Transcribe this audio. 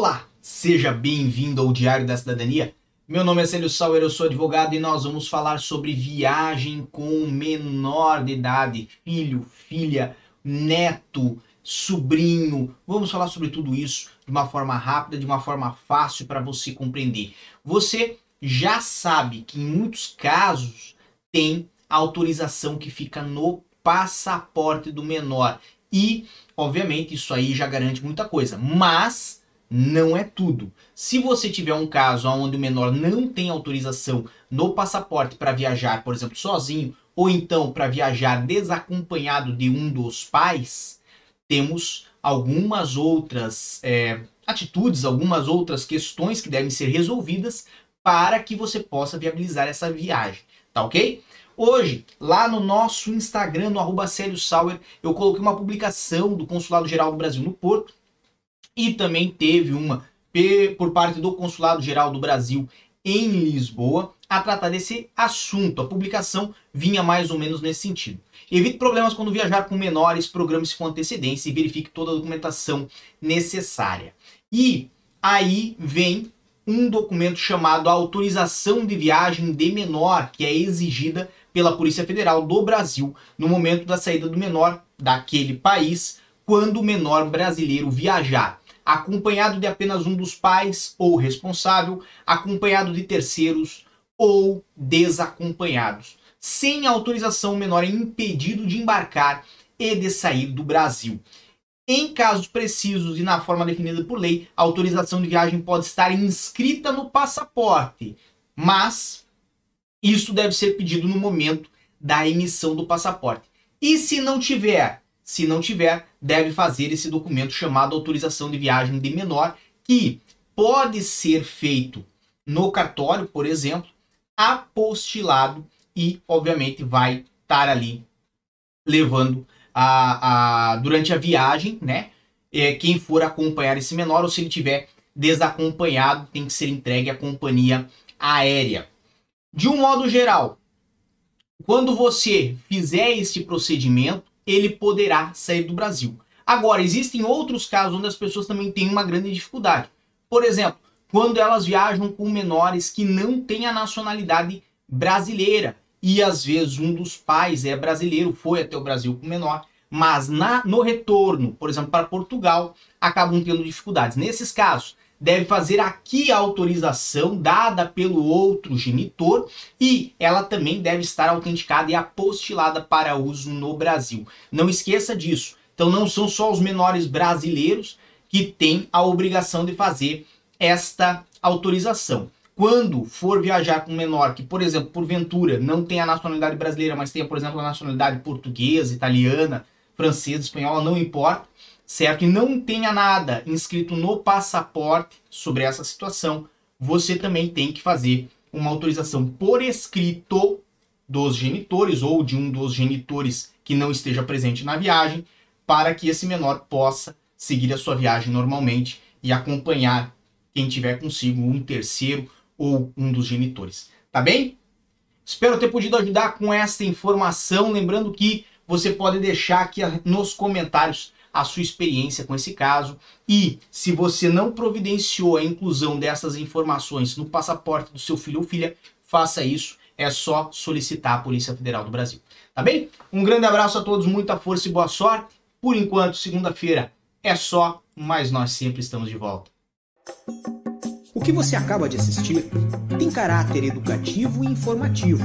Olá, seja bem-vindo ao Diário da Cidadania. Meu nome é Célio Sauer, eu sou advogado e nós vamos falar sobre viagem com menor de idade, filho, filha, neto, sobrinho. Vamos falar sobre tudo isso de uma forma rápida, de uma forma fácil para você compreender. Você já sabe que em muitos casos tem autorização que fica no passaporte do menor. E, obviamente, isso aí já garante muita coisa. Mas não é tudo. Se você tiver um caso onde o menor não tem autorização no passaporte para viajar, por exemplo, sozinho, ou então para viajar desacompanhado de um dos pais, temos algumas outras é, atitudes, algumas outras questões que devem ser resolvidas para que você possa viabilizar essa viagem, tá ok? Hoje, lá no nosso Instagram, no arroba Sauer, eu coloquei uma publicação do Consulado Geral do Brasil no Porto e também teve uma por parte do Consulado Geral do Brasil em Lisboa a tratar desse assunto. A publicação vinha mais ou menos nesse sentido. Evite problemas quando viajar com menores, programe-se com antecedência e verifique toda a documentação necessária. E aí vem um documento chamado Autorização de Viagem de Menor, que é exigida pela Polícia Federal do Brasil no momento da saída do menor daquele país, quando o menor brasileiro viajar, acompanhado de apenas um dos pais ou responsável, acompanhado de terceiros ou desacompanhados. Sem autorização, o menor é impedido de embarcar e de sair do Brasil. Em casos precisos e na forma definida por lei, a autorização de viagem pode estar inscrita no passaporte, mas isso deve ser pedido no momento da emissão do passaporte. E se não tiver, se não tiver, deve fazer esse documento chamado autorização de viagem de menor, que pode ser feito no cartório, por exemplo, apostilado e, obviamente, vai estar ali levando a, a, durante a viagem, né? É, quem for acompanhar esse menor, ou se ele tiver desacompanhado, tem que ser entregue à companhia aérea. De um modo geral, quando você fizer este procedimento, ele poderá sair do Brasil. Agora, existem outros casos onde as pessoas também têm uma grande dificuldade. Por exemplo, quando elas viajam com menores que não têm a nacionalidade brasileira e às vezes um dos pais é brasileiro, foi até o Brasil com o menor, mas na, no retorno, por exemplo, para Portugal, acabam tendo dificuldades. Nesses casos, deve fazer aqui a autorização dada pelo outro genitor e ela também deve estar autenticada e apostilada para uso no Brasil. Não esqueça disso. Então não são só os menores brasileiros que têm a obrigação de fazer esta autorização. Quando for viajar com um menor que, por exemplo, porventura não tem a nacionalidade brasileira, mas tenha, por exemplo, a nacionalidade portuguesa, italiana, francesa, espanhola, não importa, certo? E não tenha nada inscrito no passaporte sobre essa situação, você também tem que fazer uma autorização por escrito dos genitores ou de um dos genitores que não esteja presente na viagem, para que esse menor possa seguir a sua viagem normalmente e acompanhar quem tiver consigo um terceiro ou um dos genitores. Tá bem? Espero ter podido ajudar com esta informação. Lembrando que você pode deixar aqui nos comentários a sua experiência com esse caso e se você não providenciou a inclusão dessas informações no passaporte do seu filho ou filha, faça isso. É só solicitar a Polícia Federal do Brasil. Tá bem? Um grande abraço a todos, muita força e boa sorte. Por enquanto, segunda-feira é só, mas nós sempre estamos de volta. O que você acaba de assistir tem caráter educativo e informativo.